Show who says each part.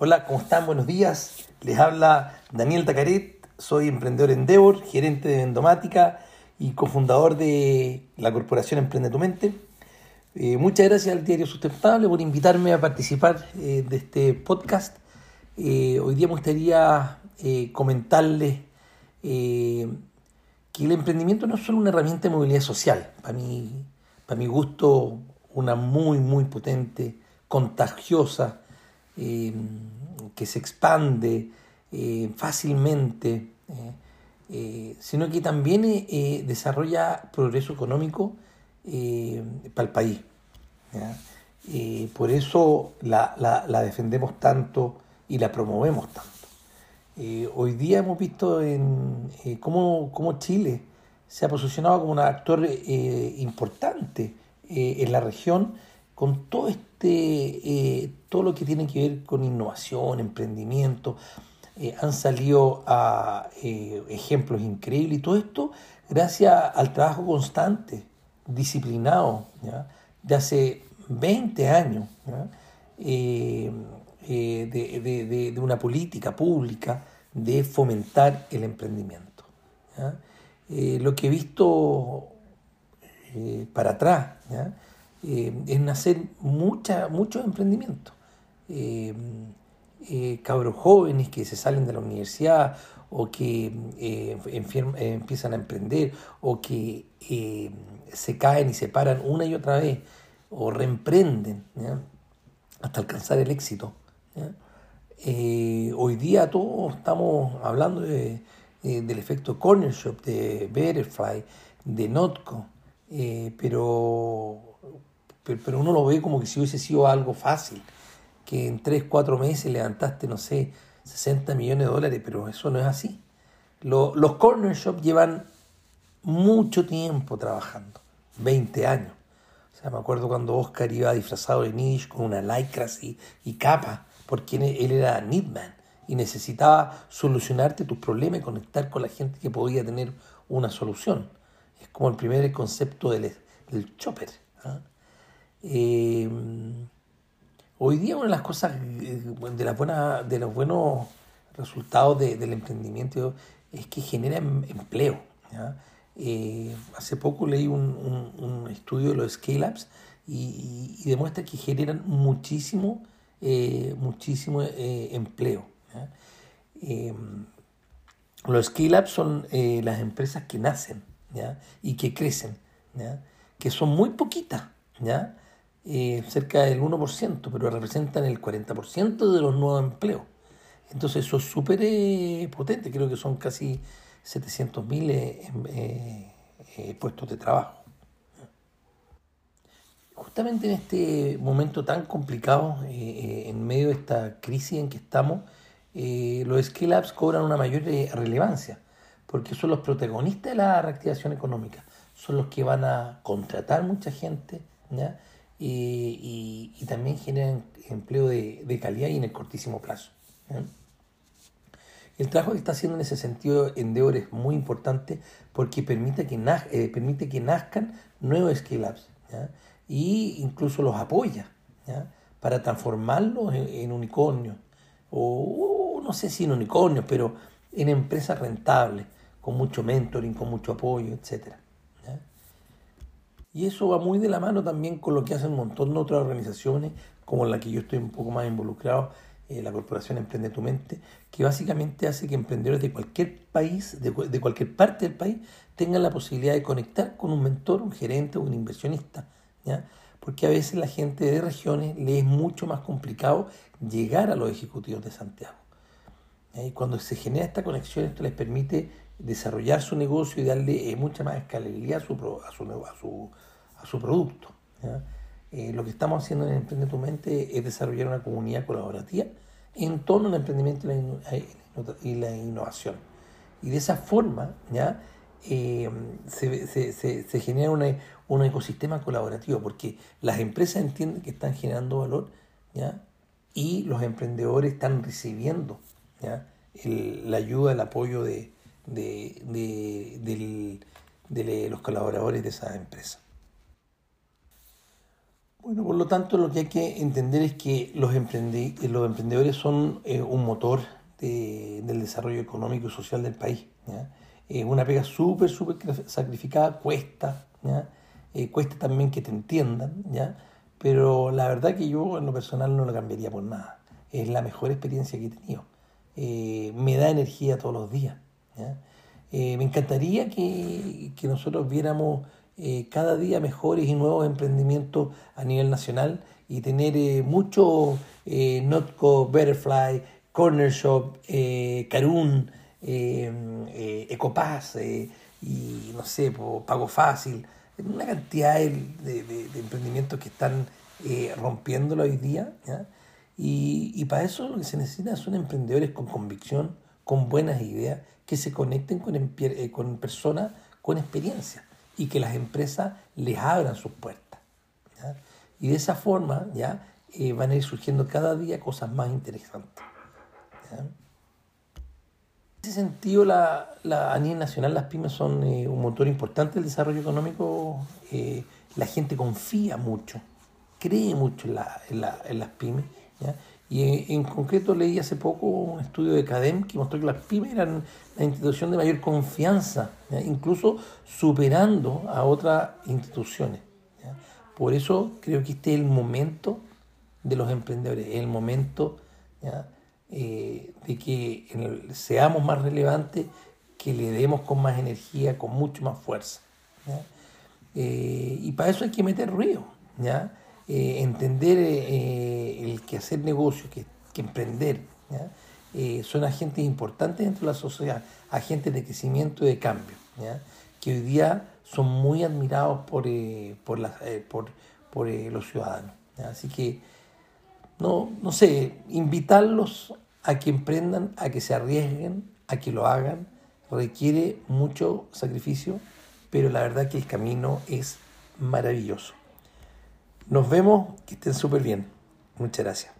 Speaker 1: Hola, ¿cómo están? Buenos días. Les habla Daniel Tacaret, soy emprendedor Endeavor, gerente de Vendomática y cofundador de la corporación Emprende tu Mente. Eh, muchas gracias al Diario Sustentable por invitarme a participar eh, de este podcast. Eh, hoy día me gustaría comentarles que el emprendimiento no es solo una herramienta de movilidad social, para mí, para mi gusto, una muy, muy potente, contagiosa, eh, que se expande eh, fácilmente, eh, sino que también desarrolla progreso económico para el país. por eso la, defendemos tanto y la promovemos tanto. hoy día hemos visto cómo, Chile se ha posicionado como un actor importante en la región con todo este, eh, todo lo que tiene que ver con innovación, emprendimiento, eh, han salido eh, ejemplos increíbles. Y todo esto gracias al trabajo constante, disciplinado, de hace 20 años, de, una política pública de fomentar el emprendimiento. lo que he visto para atrás, eh, es nacer mucha, muchos emprendimientos. Eh, eh, cabros jóvenes que se salen de la universidad o que empiezan a emprender o que se caen y se paran una y otra vez o reemprenden hasta alcanzar el éxito. hoy día todos estamos hablando de, del efecto Corner Shop, de Betterfly, de Notco, pero pero, uno lo ve como que si hubiese sido algo fácil, que en 3, 4 meses levantaste, no sé, 60 millones de dólares, pero eso no es así. los corner shops llevan mucho tiempo trabajando, 20 años. O sea, me acuerdo cuando Oscar iba disfrazado de niche con una lycra así y capa, porque él era Needman y necesitaba solucionarte tus problemas y conectar con la gente que podía tener una solución. Es como el primer concepto del, del chopper. ¿ah? Eh, hoy día una de las cosas, eh, de, las buenas, de los buenos resultados del emprendimiento es que genera em, empleo. Eh, hace poco leí un, estudio de los scale-ups y, demuestra que generan muchísimo, muchísimo empleo. los scale-ups son las empresas que nacen y que crecen, que son muy poquitas. ¿ya? Eh, cerca del 1%, pero representan el 40% de los nuevos empleos. Entonces eso es súper eh, potente, creo que son casi 700.000 eh, em, puestos de trabajo. Justamente en este momento tan complicado, en medio de esta crisis en que estamos, los skill ups cobran una mayor relevancia, porque son los protagonistas de la reactivación económica, son los que van a contratar mucha gente, ¿ya? Y, también generan empleo de, calidad y en el cortísimo plazo. El trabajo que está haciendo en ese sentido Endeavor es muy importante porque permite que, eh, permite que nazcan nuevos scale-ups y incluso los apoya para transformarlos en, unicornios o no sé si en unicornios, pero en empresas rentables, con mucho mentoring, con mucho apoyo, etcétera. Y eso va muy de la mano también con lo que hacen un montón de otras organizaciones, como la que yo estoy un poco más involucrado, eh, la Corporación Emprende tu Mente, que básicamente hace que emprendedores de cualquier país, de, cualquier parte del país, tengan la posibilidad de conectar con un mentor, un gerente o un inversionista. Porque a veces la gente de regiones le es mucho más complicado llegar a los ejecutivos de Santiago. Y cuando se genera esta conexión, esto les permite desarrollar su negocio y darle eh, mucha más escalabilidad a su, a producto. Eh, lo que estamos haciendo en Emprende tu Mente es desarrollar una comunidad colaborativa en torno al emprendimiento y la, innovación. Y de esa forma ¿ya? Eh, se, genera un ecosistema colaborativo, porque las empresas entienden que están generando valor ¿ya? y los emprendedores están recibiendo ¿ya? la ayuda, el apoyo de, los colaboradores de esa empresa. Bueno, por lo tanto, lo que hay que entender es que los, emprendedores son eh, un motor del desarrollo económico y social del país. Es una pega súper, súper sacrificada, cuesta, eh, cuesta también que te entiendan, ¿ya? pero la verdad que yo en lo personal no lo cambiaría por nada. Es la mejor experiencia que he tenido. Eh, me da energía todos los días. me encantaría que, que nosotros viéramos eh, cada día mejores y nuevos emprendimientos a nivel nacional y tener eh, mucho eh, Notco, Butterfly, Corner Shop, eh, Carun, Ecopass y no sé, Pago Fácil, una cantidad de, emprendimientos que están rompiéndolo hoy día. Y, para eso lo que se necesita son emprendedores con convicción, con buenas ideas, que se conecten con, con personas con experiencia y que las empresas les abran sus puertas. Y de esa forma ya eh, van a ir surgiendo cada día cosas más interesantes. En ese sentido, la, la, a nivel nacional las pymes son eh, un motor importante del desarrollo económico. Eh, la gente confía mucho, cree mucho en, la, en, las pymes. Y en, concreto leí hace poco un estudio de CADEM que mostró que las pymes eran la institución de mayor confianza, incluso superando a otras instituciones. Por eso creo que este es el momento de los emprendedores, es el momento eh, de que seamos más relevantes, que le demos con más energía, con mucho más fuerza. Eh, y para eso hay que meter ruido. ¿ya? Eh, entender eh, el que hacer negocio, que, emprender, eh, son agentes importantes dentro de la sociedad, agentes de crecimiento y de cambio, que hoy día son muy admirados por, los ciudadanos. Así que, no, no sé, invitarlos a que emprendan, a que se arriesguen, a que lo hagan, requiere mucho sacrificio, pero la verdad que el camino es maravilloso. Nos vemos, que estén súper bien. Muchas gracias.